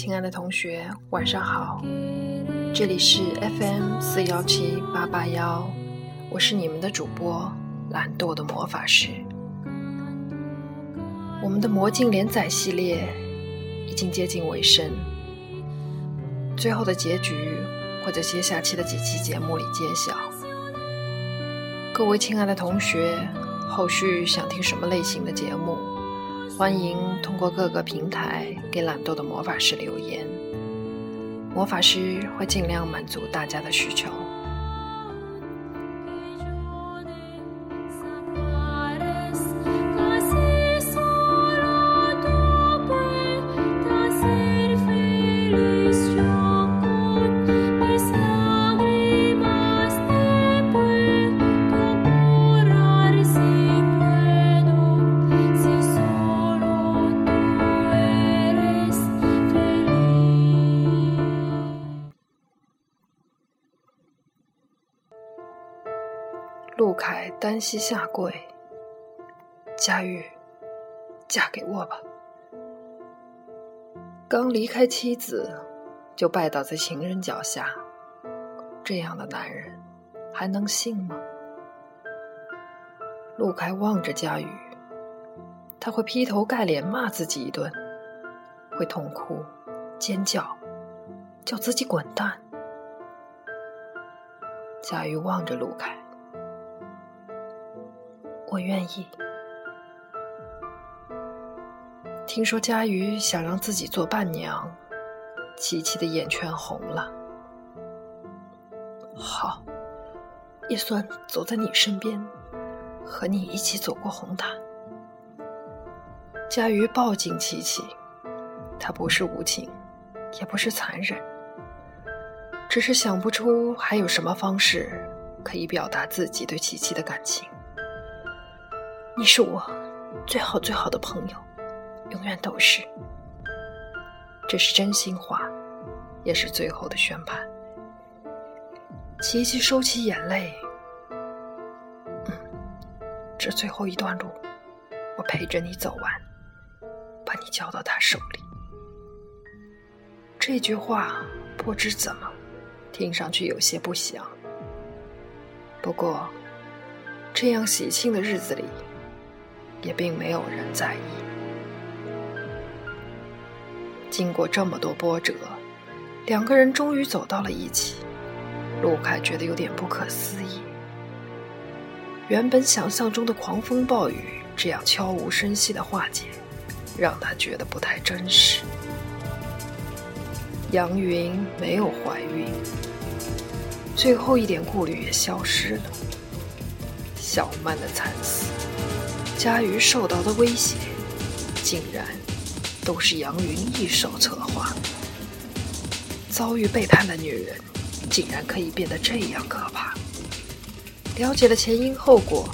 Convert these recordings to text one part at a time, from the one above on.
亲爱的同学，晚上好！这里是 FM 四幺七八八幺，我是你们的主播懒惰的魔法师。我们的魔镜连载系列已经接近尾声，最后的结局会在接下期的几期节目里揭晓。各位亲爱的同学，后续想听什么类型的节目？欢迎通过各个平台给懒惰的魔法师留言，魔法师会尽量满足大家的需求。陆凯单膝下跪：“佳玉，嫁给我吧。”刚离开妻子，就拜倒在情人脚下，这样的男人还能信吗？陆凯望着佳玉，他会劈头盖脸骂自己一顿，会痛哭、尖叫，叫自己滚蛋。佳玉望着陆凯。我愿意。听说佳瑜想让自己做伴娘，琪琪的眼圈红了。好，也算走在你身边，和你一起走过红毯。佳瑜抱紧琪琪，他不是无情，也不是残忍，只是想不出还有什么方式可以表达自己对琪琪的感情。你是我最好最好的朋友，永远都是。这是真心话，也是最后的宣判。琪琪收起眼泪，嗯，这最后一段路，我陪着你走完，把你交到他手里。这句话不知怎么，听上去有些不祥。不过，这样喜庆的日子里。也并没有人在意。经过这么多波折，两个人终于走到了一起。陆凯觉得有点不可思议。原本想象中的狂风暴雨这样悄无声息的化解，让他觉得不太真实。杨云没有怀孕，最后一点顾虑也消失了。小曼的惨死。佳瑜受到的威胁，竟然都是杨云一手策划。遭遇背叛的女人，竟然可以变得这样可怕。了解了前因后果，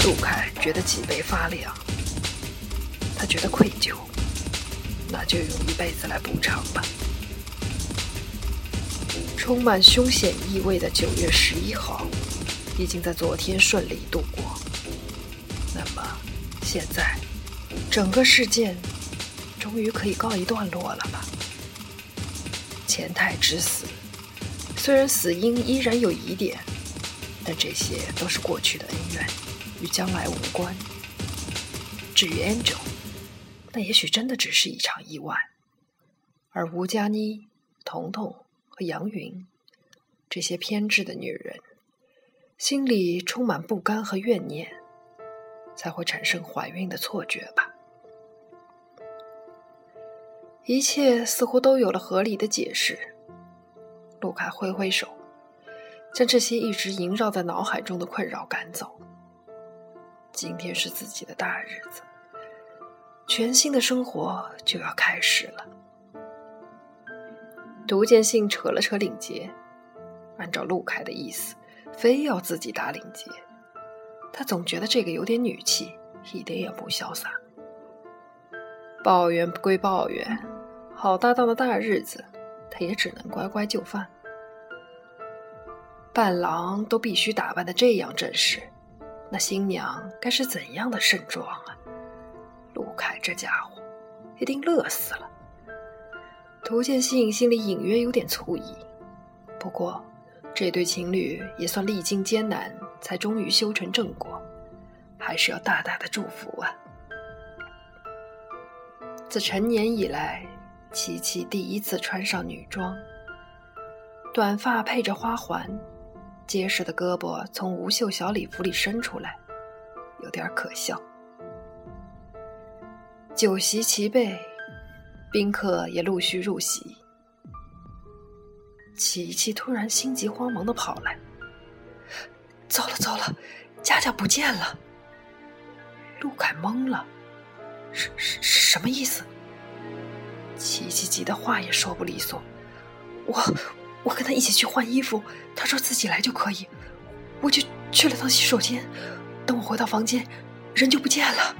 杜凯觉得脊背发凉。他觉得愧疚，那就用一辈子来补偿吧。充满凶险意味的九月十一号，已经在昨天顺利度过。现在整个事件终于可以告一段落了吧？钱太之死，虽然死因依然有疑点，但这些都是过去的恩怨，与将来无关。至于 Angel，那也许真的只是一场意外，而吴佳妮、彤彤和杨云这些偏执的女人，心里充满不甘和怨念。才会产生怀孕的错觉吧？一切似乎都有了合理的解释。陆凯挥挥手，将这些一直萦绕在脑海中的困扰赶走。今天是自己的大日子，全新的生活就要开始了。独见信扯了扯领结，按照陆凯的意思，非要自己打领结。他总觉得这个有点女气，一点也不潇洒。抱怨归抱怨，好搭档的大日子，他也只能乖乖就范。伴郎都必须打扮的这样正式，那新娘该是怎样的盛装啊？陆凯这家伙一定乐死了。涂建信心里隐约有点醋意，不过这对情侣也算历经艰难才终于修成正果，还是要大大的祝福啊！自成年以来，琪琪第一次穿上女装，短发配着花环，结实的胳膊从无袖小礼服里伸出来，有点可笑。酒席齐备，宾客也陆续入席。琪琪突然心急慌忙的跑来：“糟了糟了，佳佳不见了！”陆凯懵了。是是什么意思？琪琪急得话也说不利索。我我跟他一起去换衣服，他说自己来就可以。我就去了趟洗手间，等我回到房间，人就不见了。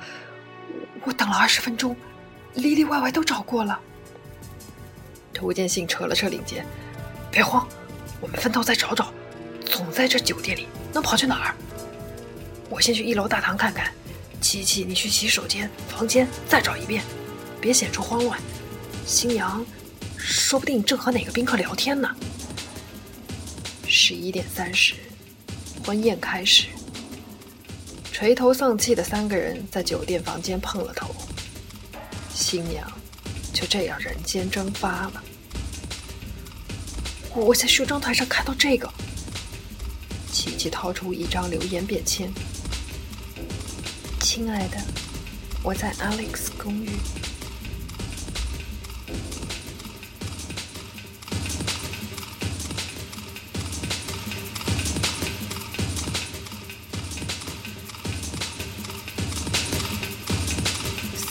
我等了二十分钟，里里外外都找过了。涂建信扯了扯领结，别慌，我们分头再找找。总在这酒店里，能跑去哪儿？我先去一楼大堂看看。琪琪，你去洗手间、房间再找一遍，别显出慌乱。新娘说不定正和哪个宾客聊天呢。十一点三十，婚宴开始。垂头丧气的三个人在酒店房间碰了头，新娘就这样人间蒸发了。我在梳妆台上看到这个。琪琪掏出一张留言便签。亲爱的，我在 Alex 公寓。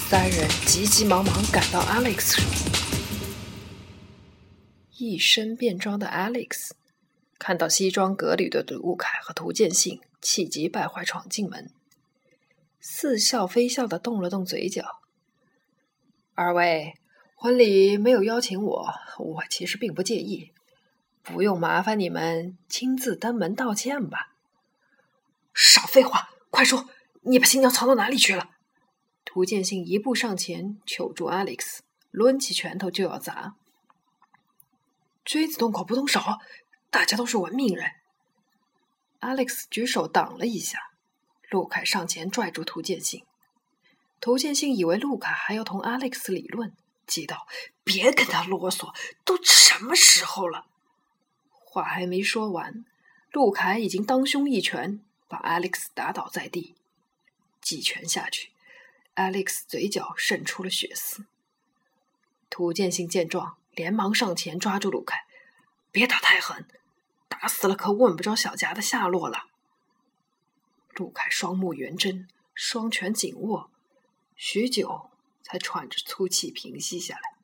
三人急急忙忙赶到 Alex 一身便装的 Alex 看到西装革履的卢凯和涂建信，气急败坏闯进门。似笑非笑的动了动嘴角。二位，婚礼没有邀请我，我其实并不介意，不用麻烦你们亲自登门道歉吧。少废话，快说，你把新娘藏到哪里去了？涂建信一步上前，求助 Alex，抡起拳头就要砸。锥子动口不动手，大家都是文明人。Alex 举手挡了一下。陆凯上前拽住涂建信，涂建信以为陆凯还要同 Alex 理论，急道：“别跟他啰嗦，都什么时候了？”话还没说完，陆凯已经当胸一拳把 Alex 打倒在地，几拳下去，Alex 嘴角渗出了血丝。涂建信见状，连忙上前抓住陆凯：“别打太狠，打死了可问不着小佳的下落了。”陆凯双目圆睁，双拳紧握，许久才喘着粗气平息下来。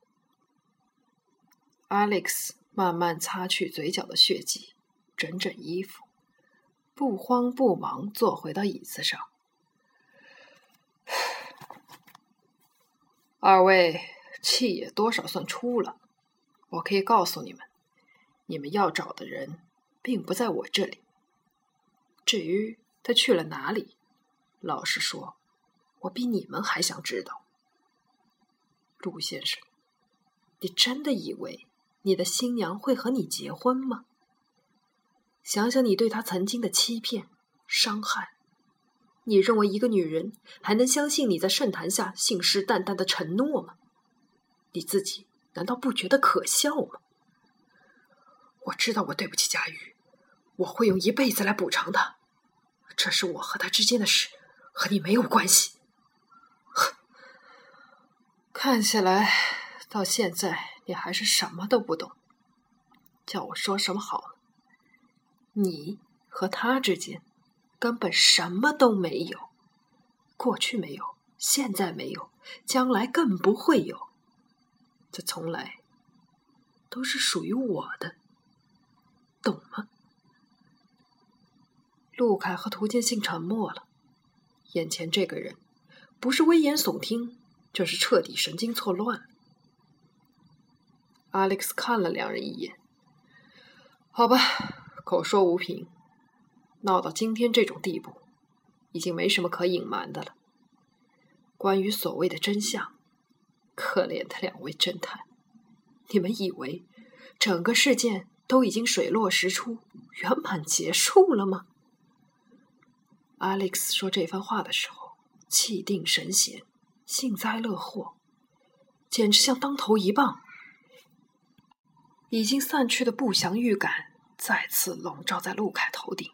Alex 慢慢擦去嘴角的血迹，整整衣服，不慌不忙坐回到椅子上。二位气也多少算出了，我可以告诉你们，你们要找的人并不在我这里。至于……他去了哪里？老实说，我比你们还想知道。陆先生，你真的以为你的新娘会和你结婚吗？想想你对她曾经的欺骗、伤害，你认为一个女人还能相信你在圣坛下信誓旦旦的承诺吗？你自己难道不觉得可笑吗？我知道我对不起佳玉，我会用一辈子来补偿她。这是我和他之间的事，和你没有关系。哼看起来到现在你还是什么都不懂，叫我说什么好？你和他之间根本什么都没有，过去没有，现在没有，将来更不会有。这从来都是属于我的，懂吗？陆凯和涂建信沉默了。眼前这个人，不是危言耸听，就是彻底神经错乱。Alex 看了两人一眼，好吧，口说无凭，闹到今天这种地步，已经没什么可隐瞒的了。关于所谓的真相，可怜的两位侦探，你们以为整个事件都已经水落石出、圆满结束了吗？Alex 说这番话的时候，气定神闲，幸灾乐祸，简直像当头一棒。已经散去的不祥预感再次笼罩在陆凯头顶。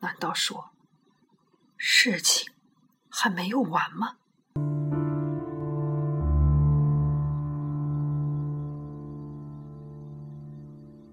难道说事情还没有完吗？